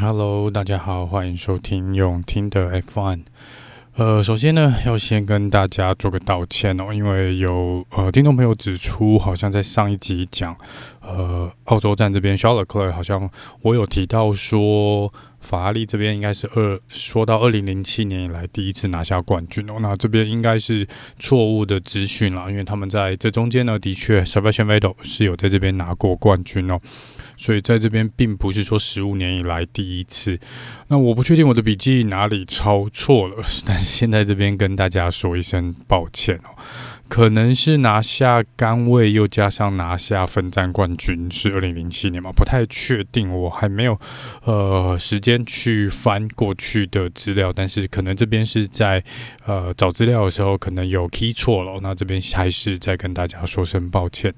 Hello，大家好，欢迎收听用听的 F1。呃，首先呢，要先跟大家做个道歉哦，因为有呃听众朋友指出，好像在上一集讲呃澳洲站这边 Charles Leclerc 好像我有提到说法拉利这边应该是二说到二零零七年以来第一次拿下冠军哦，那这边应该是错误的资讯啦，因为他们在这中间呢，的确 Sebastian Vettel 是有在这边拿过冠军哦。所以在这边并不是说十五年以来第一次，那我不确定我的笔记哪里抄错了，但是现在这边跟大家说一声抱歉哦，可能是拿下杆位又加上拿下分站冠军是二零零七年嘛，不太确定，我还没有呃时间去翻过去的资料，但是可能这边是在呃找资料的时候可能有 key 错了，那这边还是再跟大家说声抱歉。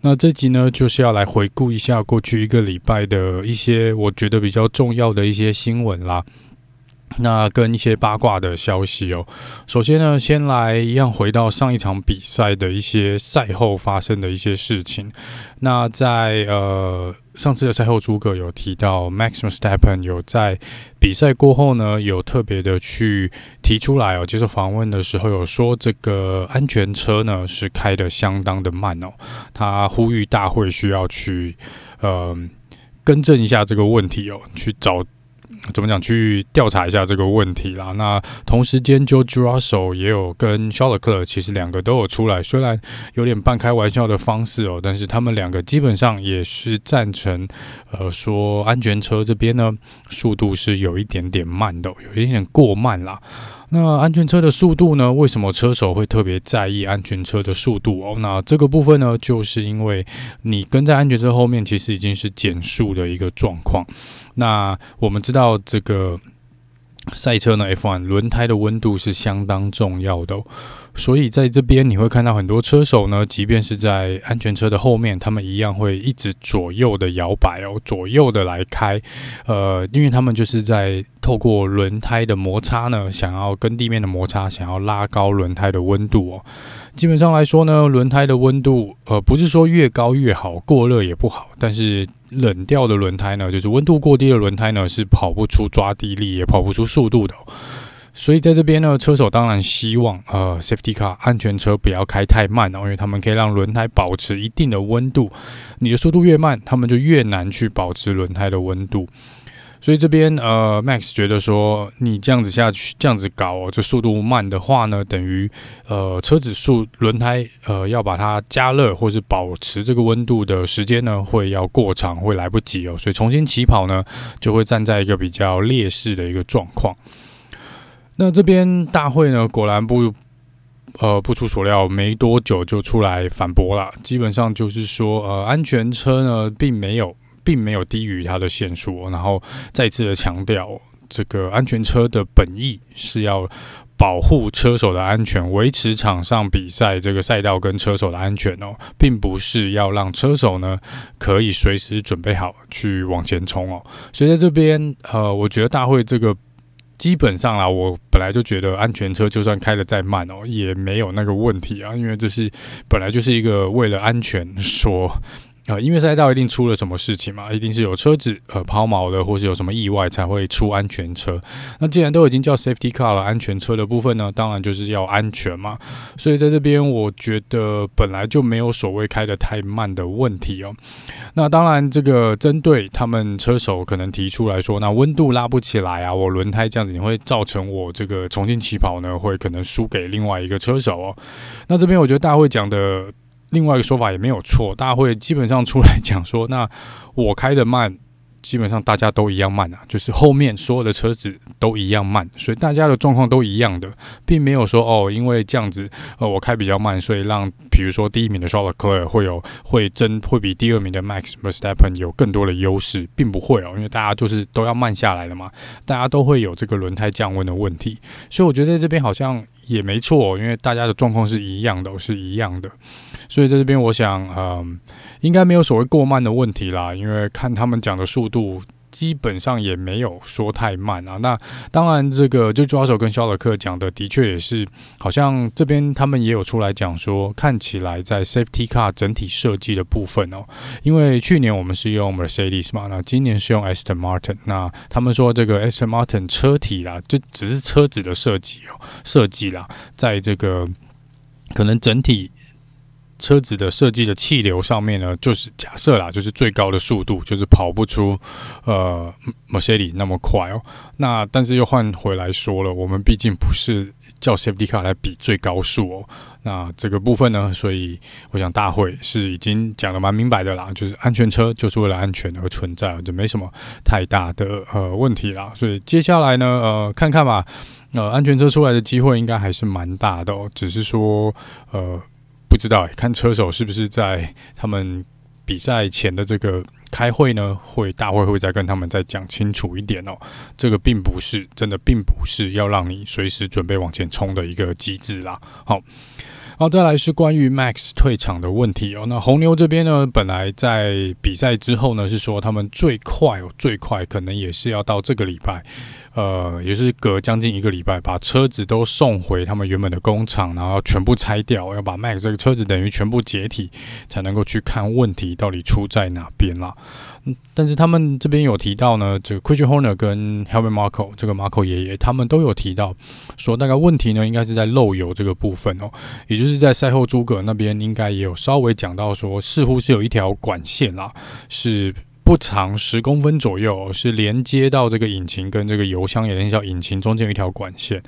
那这集呢，就是要来回顾一下过去一个礼拜的一些我觉得比较重要的一些新闻啦。那跟一些八卦的消息哦。首先呢，先来一样回到上一场比赛的一些赛后发生的一些事情。那在呃上次的赛后诸葛有提到，Maxim Stepan 有在比赛过后呢，有特别的去提出来哦，接受访问的时候有说，这个安全车呢是开的相当的慢哦。他呼吁大会需要去呃更正一下这个问题哦，去找。怎么讲？去调查一下这个问题啦。那同时间，George Russell 也有跟 Shawler，其实两个都有出来，虽然有点半开玩笑的方式哦，但是他们两个基本上也是赞成，呃，说安全车这边呢，速度是有一点点慢的，有一点点过慢啦。那安全车的速度呢？为什么车手会特别在意安全车的速度哦？那这个部分呢，就是因为你跟在安全车后面，其实已经是减速的一个状况。那我们知道这个赛车呢，F1 轮胎的温度是相当重要的。所以在这边你会看到很多车手呢，即便是在安全车的后面，他们一样会一直左右的摇摆哦，左右的来开，呃，因为他们就是在透过轮胎的摩擦呢，想要跟地面的摩擦，想要拉高轮胎的温度哦。基本上来说呢，轮胎的温度，呃，不是说越高越好，过热也不好，但是冷掉的轮胎呢，就是温度过低的轮胎呢，是跑不出抓地力，也跑不出速度的。所以在这边呢，车手当然希望呃，safety car 安全车不要开太慢哦，因为他们可以让轮胎保持一定的温度。你的速度越慢，他们就越难去保持轮胎的温度。所以这边呃，Max 觉得说，你这样子下去，这样子搞哦，这速度慢的话呢，等于呃，车子速轮胎呃，要把它加热或是保持这个温度的时间呢，会要过长，会来不及哦。所以重新起跑呢，就会站在一个比较劣势的一个状况。那这边大会呢，果然不，呃，不出所料，没多久就出来反驳了。基本上就是说，呃，安全车呢，并没有，并没有低于它的限速。然后再次的强调，这个安全车的本意是要保护车手的安全，维持场上比赛这个赛道跟车手的安全哦，并不是要让车手呢可以随时准备好去往前冲哦。所以在这边，呃，我觉得大会这个。基本上啦，我本来就觉得安全车就算开的再慢哦，也没有那个问题啊，因为这是本来就是一个为了安全所。呃，因为赛道一定出了什么事情嘛，一定是有车子呃抛锚的，或是有什么意外才会出安全车。那既然都已经叫 safety car 了，安全车的部分呢，当然就是要安全嘛。所以在这边，我觉得本来就没有所谓开得太慢的问题哦。那当然，这个针对他们车手可能提出来说，那温度拉不起来啊，我轮胎这样子，你会造成我这个重新起跑呢，会可能输给另外一个车手哦。那这边我觉得大会讲的。另外一个说法也没有错，大家会基本上出来讲说，那我开得慢。基本上大家都一样慢啊，就是后面所有的车子都一样慢，所以大家的状况都一样的，并没有说哦，因为这样子，呃，我开比较慢，所以让比如说第一名的 Charles Leclerc 会有会争会比第二名的 Max Verstappen 有更多的优势，并不会哦，因为大家就是都要慢下来了嘛，大家都会有这个轮胎降温的问题，所以我觉得这边好像也没错，因为大家的状况是一样的，是一样的，所以在这边我想，嗯，应该没有所谓过慢的问题啦，因为看他们讲的速度。基本上也没有说太慢啊。那当然，这个就抓手跟肖尔克讲的，的确也是，好像这边他们也有出来讲说，看起来在 Safety Car 整体设计的部分哦，因为去年我们是用 Mercedes 嘛，那今年是用 Aston Martin，那他们说这个 Aston Martin 车体啦，就只是车子的设计哦，设计啦，在这个可能整体。车子的设计的气流上面呢，就是假设啦，就是最高的速度就是跑不出呃 Mercedes 那么快哦。那但是又换回来说了，我们毕竟不是叫 Safety Car 来比最高速哦。那这个部分呢，所以我想大会是已经讲得蛮明白的啦，就是安全车就是为了安全而存在，就没什么太大的呃问题啦。所以接下来呢，呃，看看吧，呃，安全车出来的机会应该还是蛮大的哦，只是说呃。不知道，看车手是不是在他们比赛前的这个开会呢？会大会会再跟他们再讲清楚一点哦。这个并不是真的，并不是要让你随时准备往前冲的一个机制啦。好。好，再来是关于 Max 退场的问题哦。那红牛这边呢，本来在比赛之后呢，是说他们最快哦，最快可能也是要到这个礼拜，呃，也是隔将近一个礼拜，把车子都送回他们原本的工厂，然后全部拆掉，要把 Max 这个车子等于全部解体，才能够去看问题到底出在哪边啦。但是他们这边有提到呢，这个 Christian Horner 跟 h e l v i n Marko 这个 Marko 爷爷，他们都有提到说，大概问题呢应该是在漏油这个部分哦，也就是在赛后诸葛那边应该也有稍微讲到说，似乎是有一条管线啦，是。不长十公分左右，是连接到这个引擎跟这个油箱，也连接到引擎中间有一条管线。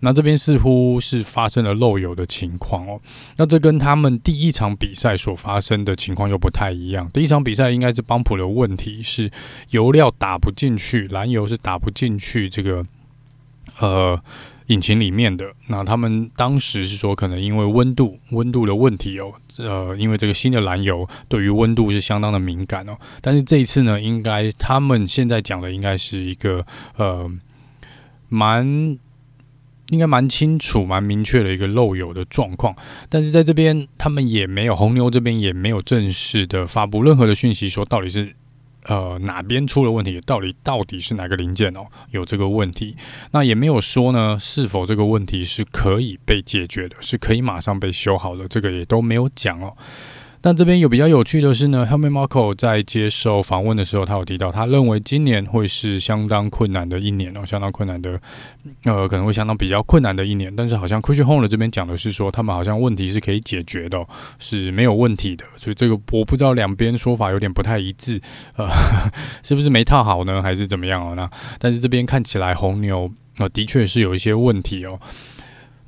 那这边似乎是发生了漏油的情况哦。那这跟他们第一场比赛所发生的情况又不太一样。第一场比赛应该是帮浦的问题是油料打不进去，燃油是打不进去这个呃。引擎里面的，那他们当时是说，可能因为温度温度的问题哦，呃，因为这个新的燃油对于温度是相当的敏感哦。但是这一次呢，应该他们现在讲的应该是一个呃蛮应该蛮清楚、蛮明确的一个漏油的状况。但是在这边，他们也没有红牛这边也没有正式的发布任何的讯息，说到底是。呃，哪边出了问题？到底到底是哪个零件哦？有这个问题，那也没有说呢，是否这个问题是可以被解决的，是可以马上被修好的，这个也都没有讲哦。但这边有比较有趣的是呢，Helmut Marko 在接受访问的时候，他有提到，他认为今年会是相当困难的一年哦，相当困难的，呃，可能会相当比较困难的一年。但是好像 Christian Horner 这边讲的是说，他们好像问题是可以解决的，是没有问题的。所以这个我不知道两边说法有点不太一致，呃，是不是没套好呢，还是怎么样哦？那但是这边看起来红牛呃的确是有一些问题哦。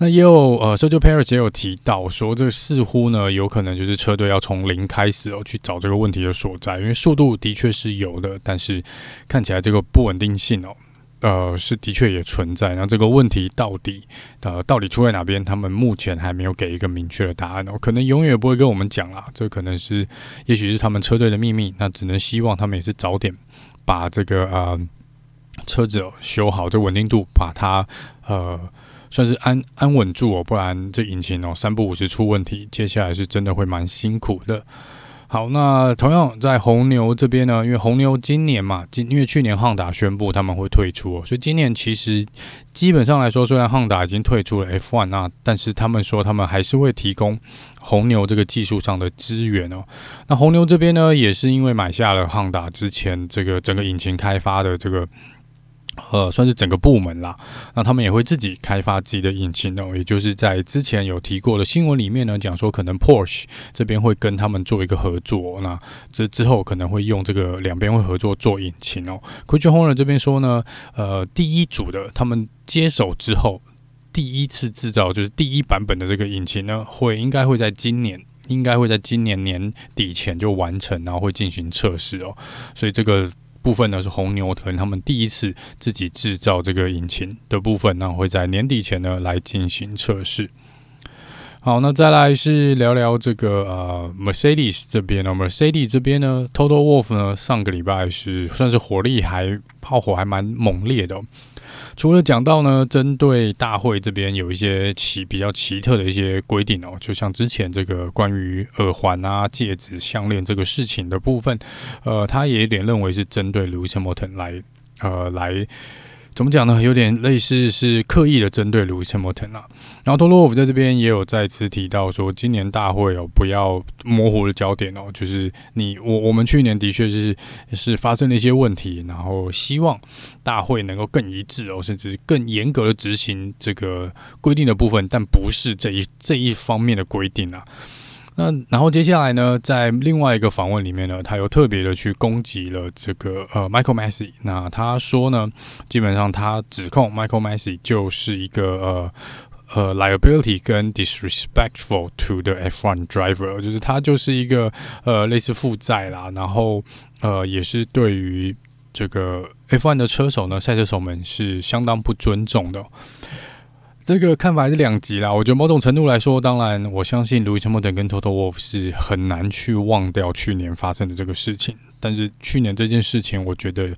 那也有呃，Sergio p e r e 也有提到说，这似乎呢有可能就是车队要从零开始哦，去找这个问题的所在，因为速度的确是有的，但是看起来这个不稳定性哦，呃，是的确也存在。那这个问题到底呃到底出在哪边？他们目前还没有给一个明确的答案哦，可能永远不会跟我们讲啦。这可能是也许是他们车队的秘密，那只能希望他们也是早点把这个呃车子哦修好，这稳定度把它呃。算是安安稳住哦，不然这引擎哦三不五时出问题，接下来是真的会蛮辛苦的。好，那同样在红牛这边呢，因为红牛今年嘛，今因为去年汉达宣布他们会退出哦，所以今年其实基本上来说，虽然汉达已经退出了 F1 那，但是他们说他们还是会提供红牛这个技术上的资源哦。那红牛这边呢，也是因为买下了汉达之前这个整个引擎开发的这个。呃，算是整个部门啦，那他们也会自己开发自己的引擎哦，也就是在之前有提过的新闻里面呢，讲说可能 Porsche 这边会跟他们做一个合作，那这之后可能会用这个两边会合作做引擎哦。Christian Horner 这边说呢，呃，第一组的他们接手之后，第一次制造就是第一版本的这个引擎呢，会应该会在今年，应该会在今年年底前就完成，然后会进行测试哦，所以这个。部分呢是红牛可能他们第一次自己制造这个引擎的部分，那会在年底前呢来进行测试。好，那再来是聊聊这个呃 Mercedes 这边呢，Mercedes 这边呢，Total Wolf 呢上个礼拜是算是火力还炮火还蛮猛烈的。除了讲到呢，针对大会这边有一些奇比较奇特的一些规定哦，就像之前这个关于耳环啊、戒指、项链这个事情的部分，呃，他也有点认为是针对 Lewis Hamilton 来，呃，来。怎么讲呢？有点类似是刻意的针对 Lewis Hamilton 啊。然后多洛夫在这边也有再次提到说，今年大会哦，不要模糊的焦点哦。就是你我我们去年的确是是发生了一些问题，然后希望大会能够更一致哦，甚至更严格的执行这个规定的部分，但不是这一这一方面的规定啊。那然后接下来呢，在另外一个访问里面呢，他又特别的去攻击了这个呃 Michael Masi。那他说呢，基本上他指控 Michael Masi 就是一个呃呃 liability 跟 disrespectful to the F1 driver，就是他就是一个呃类似负债啦，然后呃也是对于这个 F1 的车手呢，赛车手们是相当不尊重的。这个看法还是两极啦。我觉得某种程度来说，当然我相信 Louis Hamilton 跟 Toto Wolff 是很难去忘掉去年发生的这个事情。但是去年这件事情，我觉得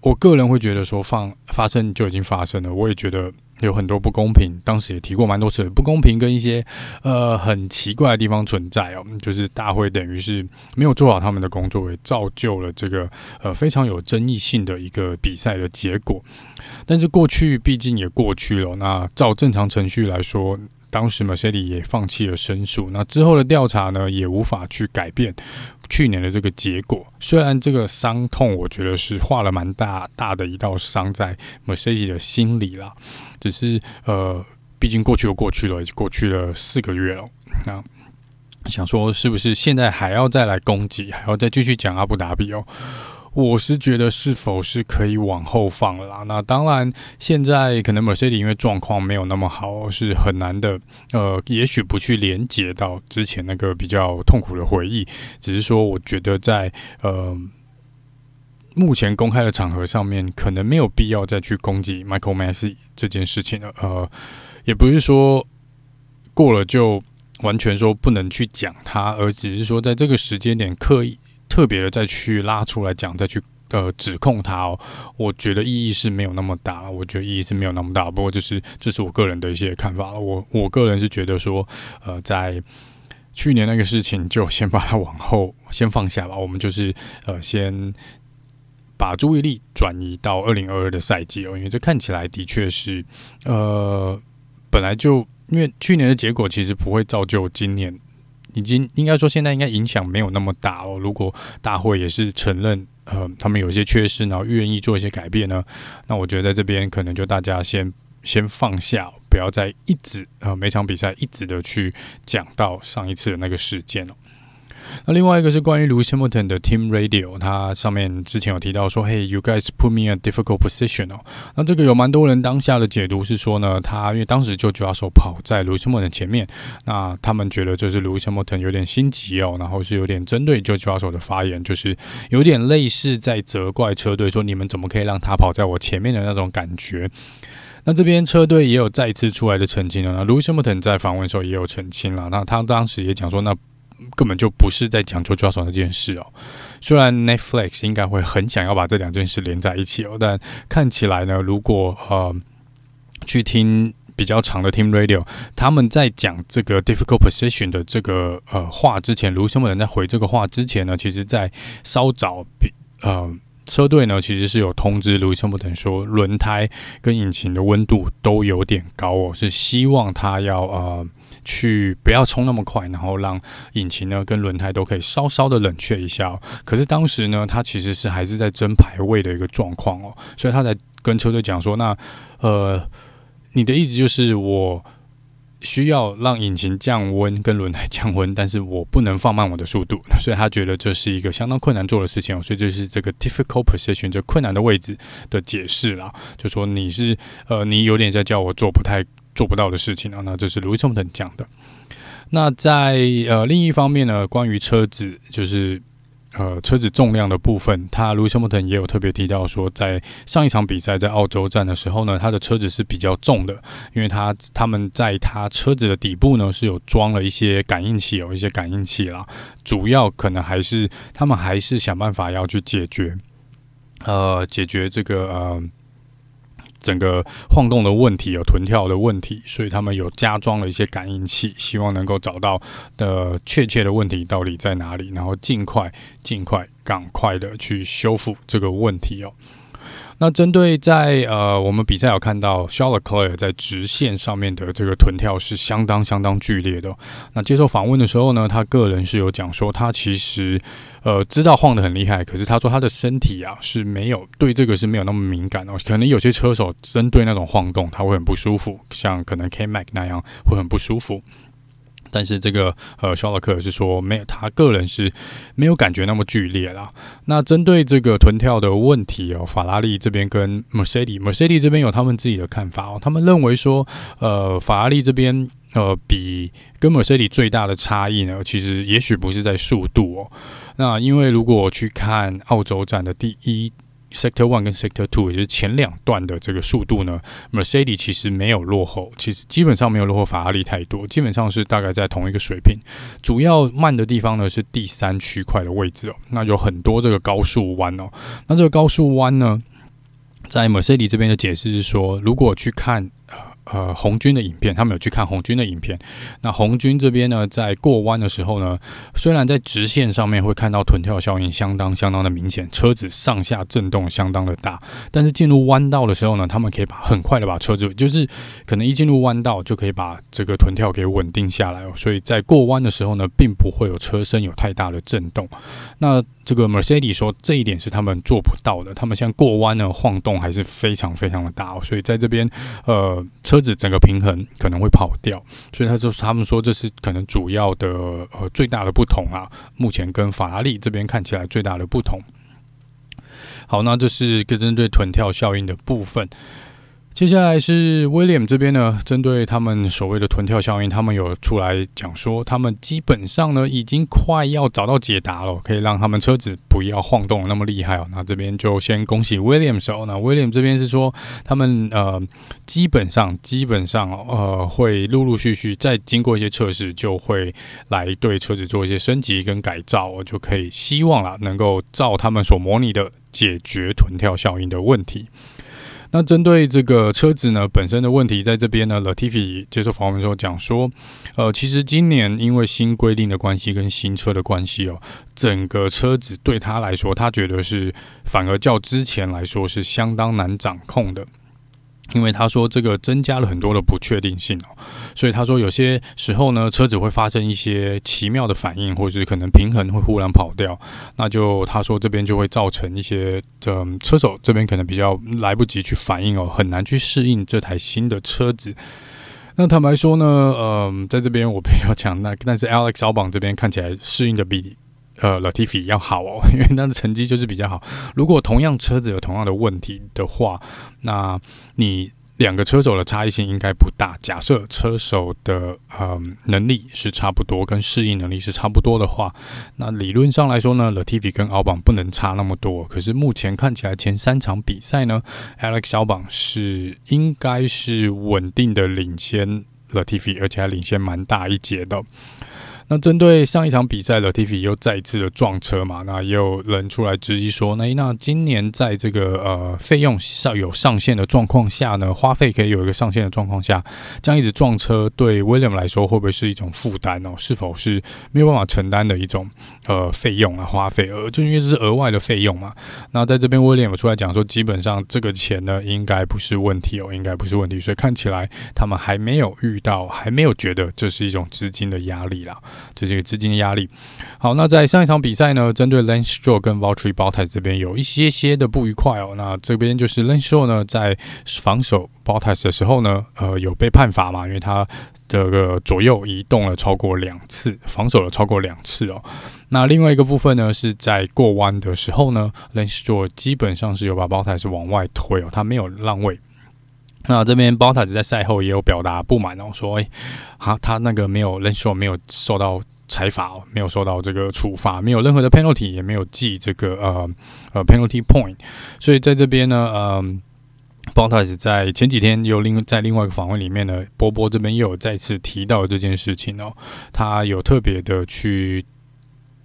我个人会觉得说放发生就已经发生了。我也觉得。有很多不公平，当时也提过蛮多次，不公平跟一些呃很奇怪的地方存在哦，就是大会等于是没有做好他们的工作，也造就了这个呃非常有争议性的一个比赛的结果。但是过去毕竟也过去了，那照正常程序来说。当时 Mercedes 也放弃了申诉，那之后的调查呢，也无法去改变去年的这个结果。虽然这个伤痛，我觉得是画了蛮大大的一道伤在 Mercedes 的心里啦。只是呃，毕竟过去又过去了，已经过去了四个月了。那想说，是不是现在还要再来攻击，还要再继续讲阿布达比哦？我是觉得是否是可以往后放了啦？那当然，现在可能 Mercedes 因为状况没有那么好，是很难的。呃，也许不去连接到之前那个比较痛苦的回忆，只是说，我觉得在呃目前公开的场合上面，可能没有必要再去攻击 Michael Masi 这件事情了。呃，也不是说过了就完全说不能去讲他，而只是说在这个时间点刻意。特别的再去拉出来讲，再去呃指控他哦，我觉得意义是没有那么大，我觉得意义是没有那么大。不过这是这是我个人的一些看法，我我个人是觉得说，呃，在去年那个事情就先把它往后先放下吧，我们就是呃先把注意力转移到二零二二的赛季哦，因为这看起来的确是呃本来就因为去年的结果其实不会造就今年。已经应该说，现在应该影响没有那么大哦。如果大会也是承认，呃，他们有一些缺失，然后愿意做一些改变呢，那我觉得在这边可能就大家先先放下，不要再一直呃每场比赛一直的去讲到上一次的那个事件了。那另外一个是关于 Lewis Hamilton 的 Team Radio，它上面之前有提到说，Hey, you guys put me in a difficult position 哦。那这个有蛮多人当下的解读是说呢，他因为当时就主要手跑在 Lewis Hamilton 前面，那他们觉得就是 Lewis Hamilton 有点心急哦，然后是有点针对就主要手的发言，就是有点类似在责怪车队说，你们怎么可以让他跑在我前面的那种感觉。那这边车队也有再次出来的澄清了，那 Lewis Hamilton 在访问的时候也有澄清了，那他当时也讲说那。根本就不是在讲 George Russell 那件事哦。虽然 Netflix 应该会很想要把这两件事连在一起哦，但看起来呢，如果呃去听比较长的 Team Radio，他们在讲这个 difficult position 的这个呃话之前，卢森堡人在回这个话之前呢，其实在稍早比呃车队呢其实是有通知卢森堡人说，轮胎跟引擎的温度都有点高哦，是希望他要呃。去不要冲那么快，然后让引擎呢跟轮胎都可以稍稍的冷却一下。可是当时呢，他其实是还是在争排位的一个状况哦，所以他在跟车队讲说：“那呃，你的意思就是我需要让引擎降温跟轮胎降温，但是我不能放慢我的速度。”所以他觉得这是一个相当困难做的事情哦。所以这是这个 difficult position 这困难的位置的解释啦，就说你是呃，你有点在叫我做不太。做不到的事情啊，那这是 Lewis Hamilton 讲的。那在呃另一方面呢，关于车子就是呃车子重量的部分，他 Lewis Hamilton 也有特别提到说，在上一场比赛在澳洲站的时候呢，他的车子是比较重的，因为他他们在他车子的底部呢是有装了一些感应器，有一些感应器啦，主要可能还是他们还是想办法要去解决，呃解决这个呃。整个晃动的问题有臀跳的问题，所以他们有加装了一些感应器，希望能够找到的确切的问题到底在哪里，然后尽快、尽快、赶快的去修复这个问题哦。那针对在呃，我们比赛有看到 Charles Leclerc 在直线上面的这个臀跳是相当相当剧烈的。那接受访问的时候呢，他个人是有讲说，他其实呃知道晃得很厉害，可是他说他的身体啊是没有对这个是没有那么敏感哦。可能有些车手针对那种晃动他会很不舒服，像可能 K Mac 那样会很不舒服。但是这个呃，肖洛克是说没有，他个人是没有感觉那么剧烈啦。那针对这个臀跳的问题哦，法拉利这边跟 Mercedes，Mercedes 这边有他们自己的看法哦。他们认为说，呃，法拉利这边呃比跟 Mercedes 最大的差异呢，其实也许不是在速度哦。那因为如果我去看澳洲站的第一。Sector One 跟 Sector Two，也就是前两段的这个速度呢，Mercedes 其实没有落后，其实基本上没有落后法拉利太多，基本上是大概在同一个水平。主要慢的地方呢是第三区块的位置哦，那有很多这个高速弯哦，那这个高速弯呢，在 Mercedes 这边的解释是说，如果去看。呃红军的影片，他们有去看红军的影片。那红军这边呢，在过弯的时候呢，虽然在直线上面会看到臀跳效应相当相当的明显，车子上下震动相当的大，但是进入弯道的时候呢，他们可以把很快的把车子，就是可能一进入弯道就可以把这个臀跳给稳定下来哦。所以在过弯的时候呢，并不会有车身有太大的震动。那这个 Mercedes 说这一点是他们做不到的，他们像过弯呢，晃动还是非常非常的大哦。所以在这边，呃，车车子整个平衡可能会跑掉，所以他就是他们说这是可能主要的呃最大的不同啊。目前跟法拉利这边看起来最大的不同。好，那这是个针对臀跳效应的部分。接下来是威廉这边呢，针对他们所谓的臀跳效应，他们有出来讲说，他们基本上呢已经快要找到解答了，可以让他们车子不要晃动那么厉害哦。那这边就先恭喜威廉手。那威廉这边是说，他们呃基本上基本上呃会陆陆续续再经过一些测试，就会来对车子做一些升级跟改造，就可以希望啦能够照他们所模拟的解决臀跳效应的问题。那针对这个车子呢本身的问题，在这边呢，Latifi 接受访问的时候讲说，呃，其实今年因为新规定的关系跟新车的关系哦，整个车子对他来说，他觉得是反而较之前来说是相当难掌控的。因为他说这个增加了很多的不确定性哦，所以他说有些时候呢，车子会发生一些奇妙的反应，或者是可能平衡会忽然跑掉，那就他说这边就会造成一些嗯车手这边可能比较来不及去反应哦，很难去适应这台新的车子。那坦白说呢，嗯，在这边我比较强，那但是 Alex 小榜这边看起来适应的比。呃，Latifi 要好哦，因为他的成绩就是比较好。如果同样车子有同样的问题的话，那你两个车手的差异性应该不大。假设车手的呃能力是差不多，跟适应能力是差不多的话，那理论上来说呢，Latifi 跟奥榜不能差那么多。可是目前看起来前三场比赛呢，Alex 奥榜是应该是稳定的领先 Latifi，而且还领先蛮大一截的。那针对上一场比赛，Latifi 又再一次的撞车嘛，那也有人出来质疑说，那那今年在这个呃费用上有上限的状况下呢，花费可以有一个上限的状况下，这样一直撞车对 William 来说会不会是一种负担哦？是否是没有办法承担的一种呃费用啊花费？而就因为这是额外的费用嘛。那在这边 William 出来讲说，基本上这个钱呢应该不是问题哦，应该不是问题，所以看起来他们还没有遇到，还没有觉得这是一种资金的压力啦。这是一个资金的压力。好，那在上一场比赛呢，针对 Lance Stroll 跟 v a l t r e Bottas 这边有一些些的不愉快哦。那这边就是 Lance Stroll 呢，在防守 Bottas 的时候呢，呃，有被判罚嘛？因为他这个左右移动了超过两次，防守了超过两次哦。那另外一个部分呢，是在过弯的时候呢，Lance Stroll 基本上是有把 Bottas 往外推哦，他没有让位。那这边 Bottas 在赛后也有表达不满哦，说：“哎，他他那个没有 Lance Stroll 没有受到裁罚，没有受到这个处罚，没有任何的 penalty，也没有记这个呃呃 penalty point。所以在这边呢，嗯、，Bottas 在前几天又另在另外一个访问里面呢，波波这边又有再次提到这件事情哦，他有特别的去。”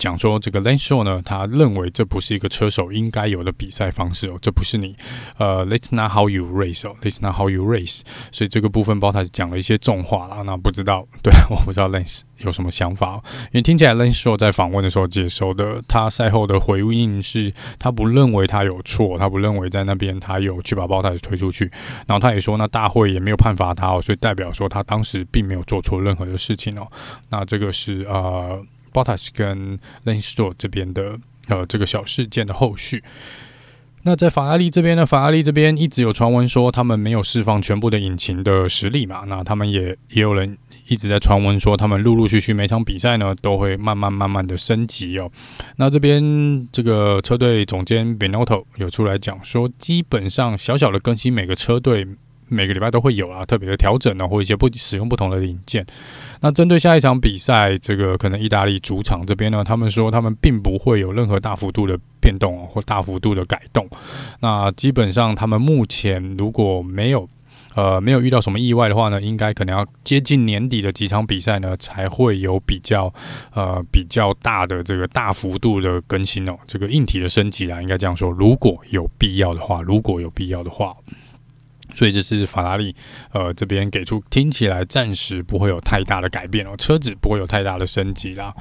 讲说，这个 Lance Stroll 呢，他认为这不是一个车手应该有的比赛方式哦，这不是你呃，Let's not how you race 哦，Let's not how you race。所以这个部分 Bottas 讲了一些重话啦，那不知道，对，我不知道 Lance 有什么想法哦，因为听起来 Lance Stroll 在访问的时候接收的，他赛后的回应是，他不认为他有错，他不认为在那边他有去把 Bottas 推出去，然后他也说，那大会也没有判罚他哦，所以代表说他当时并没有做错任何的事情哦，那这个是呃。Bottas 跟 Lane Stroll 这边的呃这个小事件的后续，那在法拉利这边呢，法拉利这边一直有传闻说他们没有释放全部的引擎的实力嘛，那他们也也有人一直在传闻说他们陆陆续续每场比赛呢都会慢慢慢慢的升级哦。那这边这个车队总监 Benotto 有出来讲说，基本上小小的更新每个车队。每个礼拜都会有啊，特别的调整呢，或一些不使用不同的零件。那针对下一场比赛，这个可能意大利主场这边呢，他们说他们并不会有任何大幅度的变动或大幅度的改动。那基本上他们目前如果没有呃没有遇到什么意外的话呢，应该可能要接近年底的几场比赛呢，才会有比较呃比较大的这个大幅度的更新哦，这个硬体的升级啦，应该这样说。如果有必要的话，如果有必要的话。所以这是法拉利，呃，这边给出听起来暂时不会有太大的改变哦，车子不会有太大的升级啦。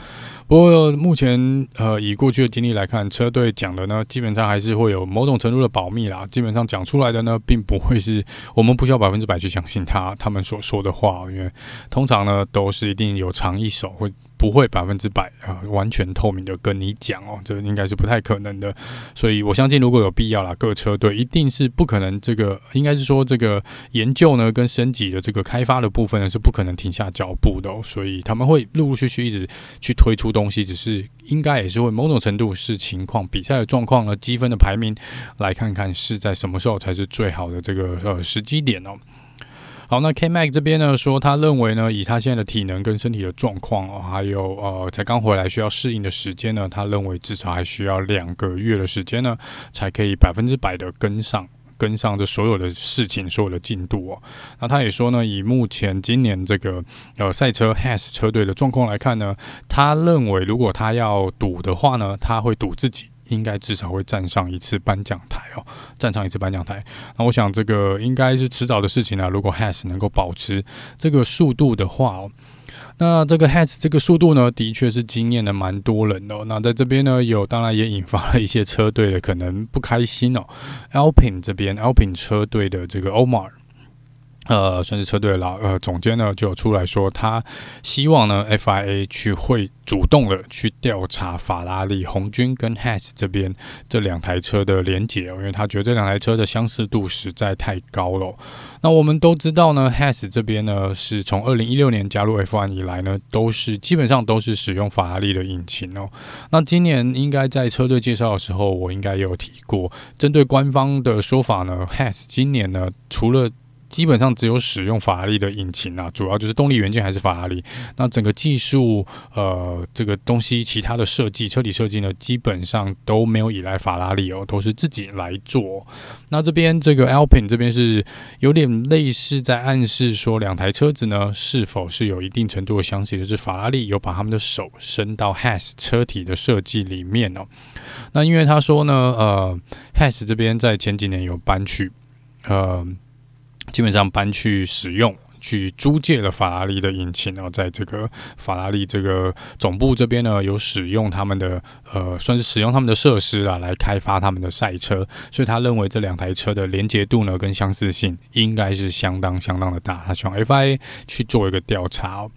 不过目前，呃，以过去的经历来看，车队讲的呢，基本上还是会有某种程度的保密啦。基本上讲出来的呢，并不会是我们不需要百分之百去相信他他们所说的话，因为通常呢都是一定有藏一手会。不会百分之百啊，完全透明的跟你讲哦，这应该是不太可能的。所以我相信，如果有必要啦，各车队一定是不可能这个，应该是说这个研究呢跟升级的这个开发的部分呢是不可能停下脚步的。所以他们会陆陆续续一直去推出东西，只是应该也是会某种程度是情况比赛的状况呢，积分的排名来看看是在什么时候才是最好的这个呃时机点哦。好，那 K Mac 这边呢说，他认为呢，以他现在的体能跟身体的状况，还有呃才刚回来需要适应的时间呢，他认为至少还需要两个月的时间呢，才可以百分之百的跟上跟上这所有的事情，所有的进度哦。那他也说呢，以目前今年这个呃赛车 Has 车队的状况来看呢，他认为如果他要赌的话呢，他会赌自己。应该至少会站上一次颁奖台哦，站上一次颁奖台。那我想这个应该是迟早的事情了。如果 Has 能够保持这个速度的话哦，那这个 Has 这个速度呢，的确是惊艳了蛮多人的哦。那在这边呢，有当然也引发了一些车队的可能不开心哦。Alpin 这边 Alpin 车队的这个 Omar。呃，算是车队老呃总监呢，就有出来说，他希望呢，FIA 去会主动的去调查法拉利红军跟 Has 这边这两台车的连结哦，因为他觉得这两台车的相似度实在太高了。那我们都知道呢，Has 这边呢是从二零一六年加入 F1 以来呢，都是基本上都是使用法拉利的引擎哦。那今年应该在车队介绍的时候，我应该有提过，针对官方的说法呢，Has 今年呢除了基本上只有使用法拉利的引擎啊，主要就是动力元件还是法拉利。那整个技术，呃，这个东西其他的设计，车体设计呢，基本上都没有依赖法拉利哦，都是自己来做。那这边这个 Alpine 这边是有点类似在暗示说，两台车子呢是否是有一定程度的相似，就是法拉利有把他们的手伸到 Has 车体的设计里面哦。那因为他说呢，呃，Has 这边在前几年有搬去，呃。基本上搬去使用，去租借了法拉利的引擎，然后在这个法拉利这个总部这边呢，有使用他们的呃，算是使用他们的设施啊，来开发他们的赛车。所以他认为这两台车的连接度呢，跟相似性应该是相当相当的大。他希望 FIA 去做一个调查。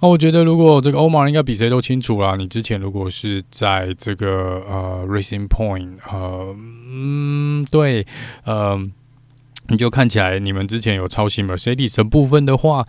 那我觉得，如果这个欧马应该比谁都清楚啦。你之前如果是在这个呃 Racing Point，呃，嗯，对，呃。你就看起来你们之前有抄袭 Mercedes 的部分的话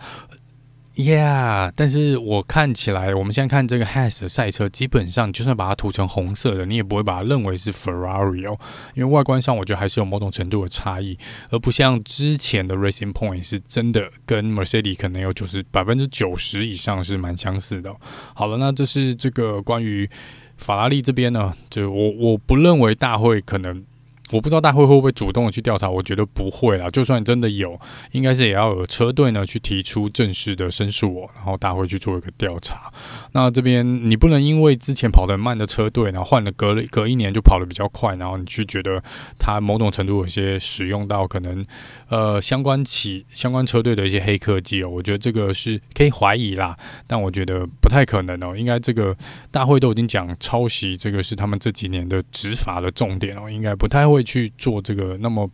，Yeah，但是我看起来我们现在看这个 Has 的赛车，基本上就算把它涂成红色的，你也不会把它认为是 Ferrari 哦，因为外观上我觉得还是有某种程度的差异，而不像之前的 Racing Point 是真的跟 Mercedes 可能有九十百分之九十以上是蛮相似的。好了，那这是这个关于法拉利这边呢，就我我不认为大会可能。我不知道大会会不会主动的去调查，我觉得不会啦。就算真的有，应该是也要有车队呢去提出正式的申诉哦，然后大会去做一个调查。那这边你不能因为之前跑得慢的车队，然后换了隔了隔一年就跑得比较快，然后你去觉得他某种程度有些使用到可能呃相关企相关车队的一些黑科技哦，我觉得这个是可以怀疑啦，但我觉得不太可能哦。应该这个大会都已经讲抄袭，这个是他们这几年的执法的重点哦，应该不太会。会去做这个，那么。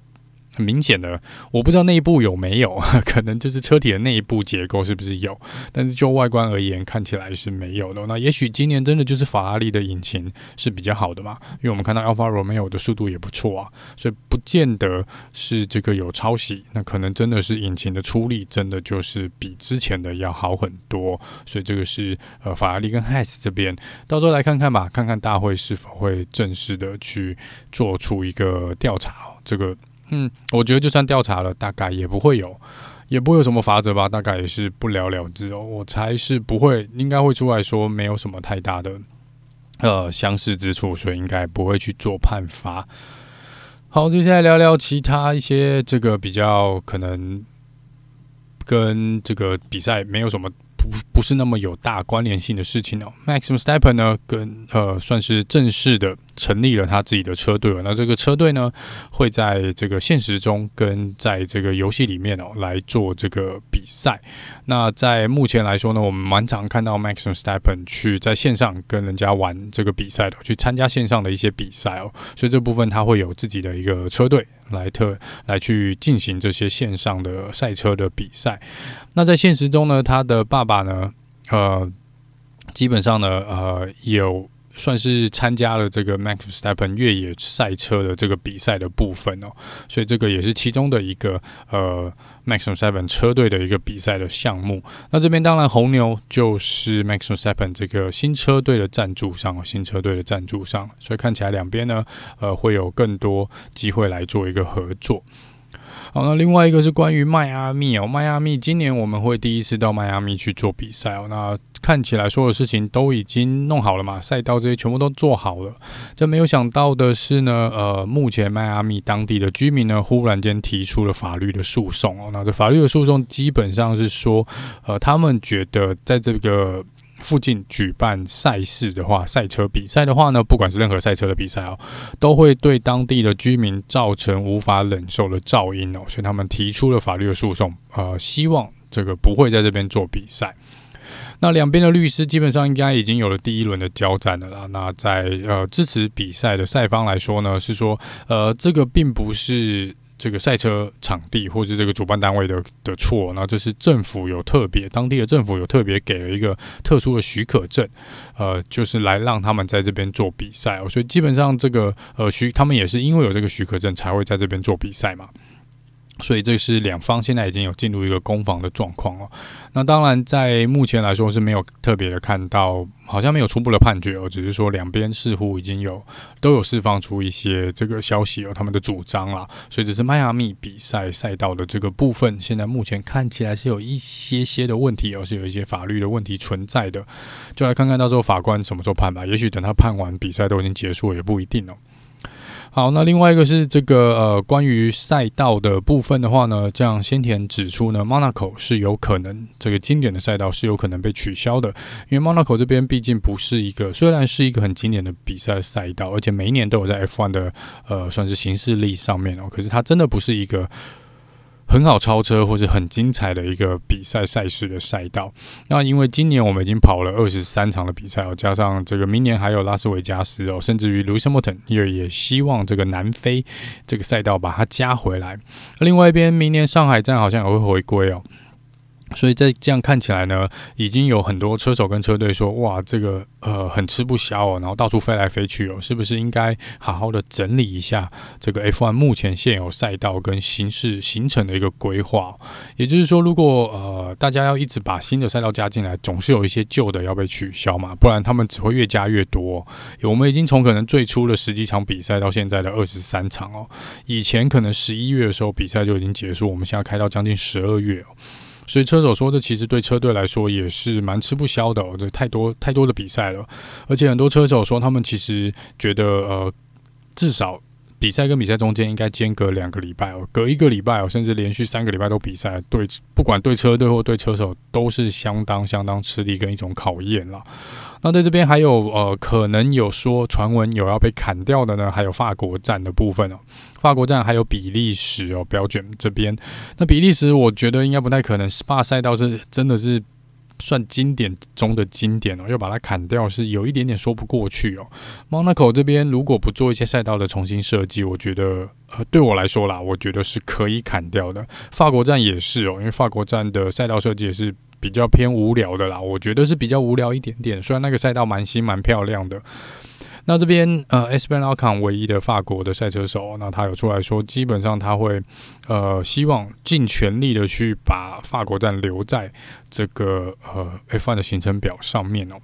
很明显的，我不知道内部有没有，可能就是车体的内部结构是不是有，但是就外观而言，看起来是没有的。那也许今年真的就是法拉利的引擎是比较好的嘛，因为我们看到 Alfa Romeo 的速度也不错啊，所以不见得是这个有抄袭，那可能真的是引擎的出力真的就是比之前的要好很多，所以这个是呃法拉利跟 Has 这边到时候来看看吧，看看大会是否会正式的去做出一个调查，这个。嗯，我觉得就算调查了，大概也不会有，也不会有什么法则吧，大概也是不了了之哦。我猜是不会，应该会出来说没有什么太大的呃相似之处，所以应该不会去做判罚。好，接下来聊聊其他一些这个比较可能跟这个比赛没有什么。不不是那么有大关联性的事情哦。Maxim s t e p e n 呢，跟呃算是正式的成立了他自己的车队了。那这个车队呢，会在这个现实中跟在这个游戏里面哦来做这个比赛。那在目前来说呢，我们蛮常看到 Max Verstappen 去在线上跟人家玩这个比赛的，去参加线上的一些比赛哦。所以这部分他会有自己的一个车队。来特来去进行这些线上的赛车的比赛。那在现实中呢，他的爸爸呢，呃，基本上呢，呃，有。算是参加了这个 Max s t e p p e n 越野赛车的这个比赛的部分哦，所以这个也是其中的一个呃 Max s t e p p e n 车队的一个比赛的项目。那这边当然红牛就是 Max s t e p p e n 这个新车队的赞助商，新车队的赞助商，所以看起来两边呢，呃，会有更多机会来做一个合作。好，那另外一个是关于迈阿密哦，迈阿密今年我们会第一次到迈阿密去做比赛哦。那看起来所有事情都已经弄好了嘛，赛道这些全部都做好了。这没有想到的是呢，呃，目前迈阿密当地的居民呢，忽然间提出了法律的诉讼哦。那这法律的诉讼基本上是说，呃，他们觉得在这个。附近举办赛事的话，赛车比赛的话呢，不管是任何赛车的比赛哦，都会对当地的居民造成无法忍受的噪音哦，所以他们提出了法律的诉讼，呃，希望这个不会在这边做比赛。那两边的律师基本上应该已经有了第一轮的交战了啦。那在呃支持比赛的赛方来说呢，是说呃这个并不是这个赛车场地或是这个主办单位的的错，那这是政府有特别当地的政府有特别给了一个特殊的许可证，呃，就是来让他们在这边做比赛。所以基本上这个呃许他们也是因为有这个许可证才会在这边做比赛嘛。所以这是两方现在已经有进入一个攻防的状况了。那当然，在目前来说是没有特别的看到，好像没有初步的判决哦，只是说两边似乎已经有都有释放出一些这个消息哦，他们的主张啦。所以这是迈阿密比赛赛道的这个部分，现在目前看起来是有一些些的问题哦，是有一些法律的问题存在的。就来看看到时候法官什么时候判吧，也许等他判完比赛都已经结束了，也不一定哦。好，那另外一个是这个呃，关于赛道的部分的话呢，这样先田指出呢，Monaco 是有可能这个经典的赛道是有可能被取消的，因为 Monaco 这边毕竟不是一个，虽然是一个很经典的比赛赛道，而且每一年都有在 F1 的呃算是形式力上面哦，可是它真的不是一个。很好超车或是很精彩的一个比赛赛事的赛道。那因为今年我们已经跑了二十三场的比赛哦，加上这个明年还有拉斯维加斯哦，甚至于 Lewis Hamilton 也也希望这个南非这个赛道把它加回来。另外一边，明年上海站好像也会回归哦。所以在这样看起来呢，已经有很多车手跟车队说：“哇，这个呃很吃不消哦，然后到处飞来飞去哦，是不是应该好好的整理一下这个 F1 目前现有赛道跟形式形成的一个规划？也就是说，如果呃大家要一直把新的赛道加进来，总是有一些旧的要被取消嘛，不然他们只会越加越多。我们已经从可能最初的十几场比赛到现在的二十三场哦，以前可能十一月的时候比赛就已经结束，我们现在开到将近十二月哦。”所以车手说，这其实对车队来说也是蛮吃不消的哦，这太多太多的比赛了，而且很多车手说，他们其实觉得呃，至少比赛跟比赛中间应该间隔两个礼拜哦，隔一个礼拜哦，甚至连续三个礼拜都比赛，对，不管对车队或对车手都是相当相当吃力跟一种考验了。那在这边还有呃，可能有说传闻有要被砍掉的呢，还有法国站的部分哦，法国站还有比利时哦，标准这边。那比利时我觉得应该不太可能，SPA 赛道是真的是。算经典中的经典哦，要把它砍掉是有一点点说不过去哦。Monaco 这边如果不做一些赛道的重新设计，我觉得呃对我来说啦，我觉得是可以砍掉的。法国站也是哦，因为法国站的赛道设计也是比较偏无聊的啦，我觉得是比较无聊一点点。虽然那个赛道蛮新蛮漂亮的。那这边呃，Esteban Ocon 唯一的法国的赛车手，那他有出来说，基本上他会呃，希望尽全力的去把法国站留在这个呃 F1 的行程表上面哦，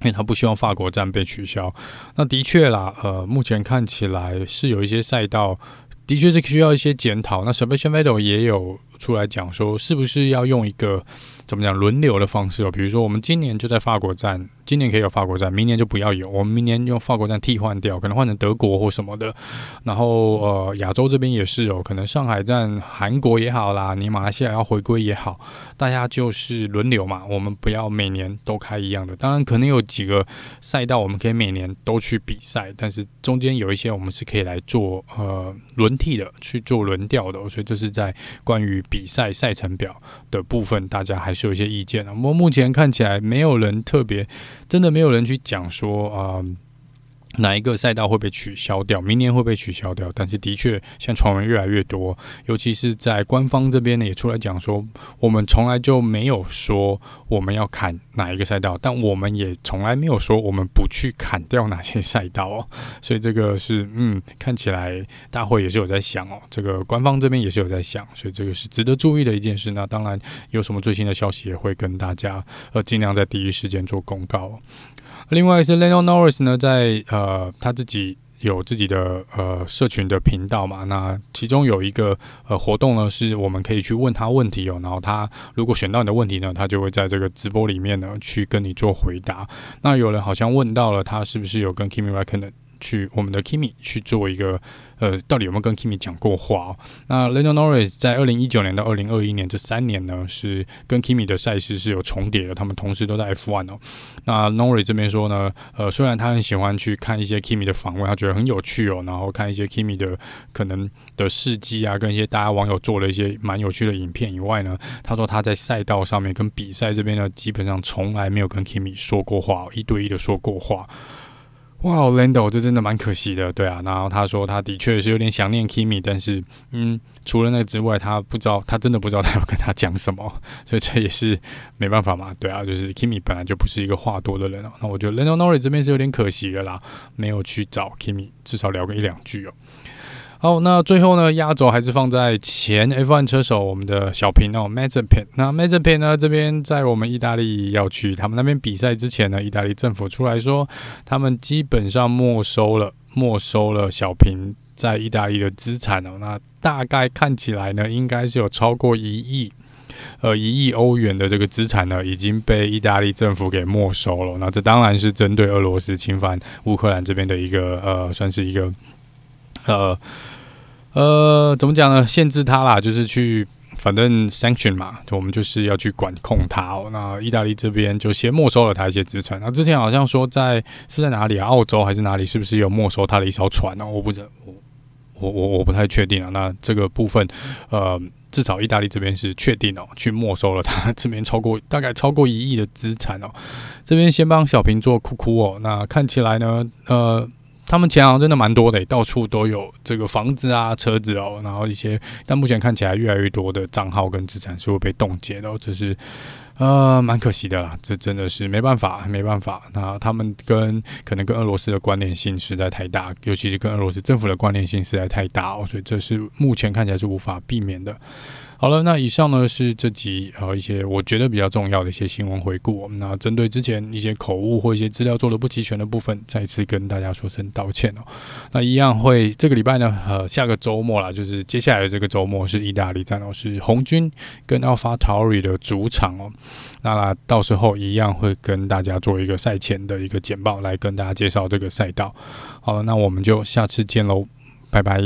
因为他不希望法国站被取消。那的确啦，呃，目前看起来是有一些赛道的确是需要一些检讨。那 Sebastian Vettel 也有出来讲说，是不是要用一个怎么讲轮流的方式哦？比如说我们今年就在法国站。今年可以有法国站，明年就不要有。我们明年用法国站替换掉，可能换成德国或什么的。然后呃，亚洲这边也是有可能上海站、韩国也好啦，你马来西亚要回归也好，大家就是轮流嘛。我们不要每年都开一样的。当然，可能有几个赛道我们可以每年都去比赛，但是中间有一些我们是可以来做呃轮替的，去做轮调的。所以这是在关于比赛赛程表的部分，大家还是有一些意见的。我们目前看起来没有人特别。真的没有人去讲说啊。哪一个赛道会被取消掉？明年会被取消掉？但是的确，现在传闻越来越多，尤其是在官方这边呢，也出来讲说，我们从来就没有说我们要砍哪一个赛道，但我们也从来没有说我们不去砍掉哪些赛道哦。所以这个是，嗯，看起来大会也是有在想哦，这个官方这边也是有在想，所以这个是值得注意的一件事。那当然，有什么最新的消息也会跟大家呃尽量在第一时间做公告。另外是 Leno Norris 呢，在呃他自己有自己的呃社群的频道嘛，那其中有一个呃活动呢，是我们可以去问他问题哦，然后他如果选到你的问题呢，他就会在这个直播里面呢去跟你做回答。那有人好像问到了他是不是有跟 Kimi r e c k o n e n 去我们的 Kimi 去做一个。呃，到底有没有跟 Kimi 讲过话哦？那 Lando Norris 在二零一九年到二零二一年这三年呢，是跟 Kimi 的赛事是有重叠的，他们同时都在 F1 哦。那 Norris 这边说呢，呃，虽然他很喜欢去看一些 Kimi 的访问，他觉得很有趣哦，然后看一些 Kimi 的可能的事迹啊，跟一些大家网友做了一些蛮有趣的影片以外呢，他说他在赛道上面跟比赛这边呢，基本上从来没有跟 Kimi 说过话，一对一的说过话。哇，Lando，这真的蛮可惜的，对啊。然后他说，他的确是有点想念 Kimi，但是，嗯，除了那之外，他不知道，他真的不知道他要跟他讲什么，所以这也是没办法嘛，对啊。就是 Kimi 本来就不是一个话多的人哦。那我觉得 Lando Norris 这边是有点可惜的啦，没有去找 Kimi，至少聊个一两句哦。好，那最后呢，压轴还是放在前 F1 车手我们的小平哦，Mazepin。那 Mazepin 呢，这边在我们意大利要去他们那边比赛之前呢，意大利政府出来说，他们基本上没收了没收了小平在意大利的资产哦。那大概看起来呢，应该是有超过一亿呃一亿欧元的这个资产呢，已经被意大利政府给没收了。那这当然是针对俄罗斯侵犯乌克兰这边的一个呃，算是一个呃。呃，怎么讲呢？限制他啦，就是去，反正 sanction 嘛，我们就是要去管控他哦。那意大利这边就先没收了他一些资产。那之前好像说在是在哪里啊？澳洲还是哪里？是不是有没收他的一艘船呢？我不知道，我我我不太确定啊。那这个部分，呃，至少意大利这边是确定哦，去没收了他这边超过大概超过一亿的资产哦。这边先帮小平做哭哭哦。那看起来呢，呃。他们钱好像真的蛮多的，到处都有这个房子啊、车子哦，然后一些，但目前看起来越来越多的账号跟资产是会被冻结的，这是呃蛮可惜的啦。这真的是没办法，没办法。那他们跟可能跟俄罗斯的关联性实在太大，尤其是跟俄罗斯政府的关联性实在太大哦，所以这是目前看起来是无法避免的。好了，那以上呢是这集呃一些我觉得比较重要的一些新闻回顾。那针对之前一些口误或一些资料做的不齐全的部分，再次跟大家说声道歉哦。那一样会这个礼拜呢，呃，下个周末啦，就是接下来的这个周末是意大利站哦，是红军跟 AlphaTauri 的主场哦。那到时候一样会跟大家做一个赛前的一个简报，来跟大家介绍这个赛道。好了，那我们就下次见喽。拜拜。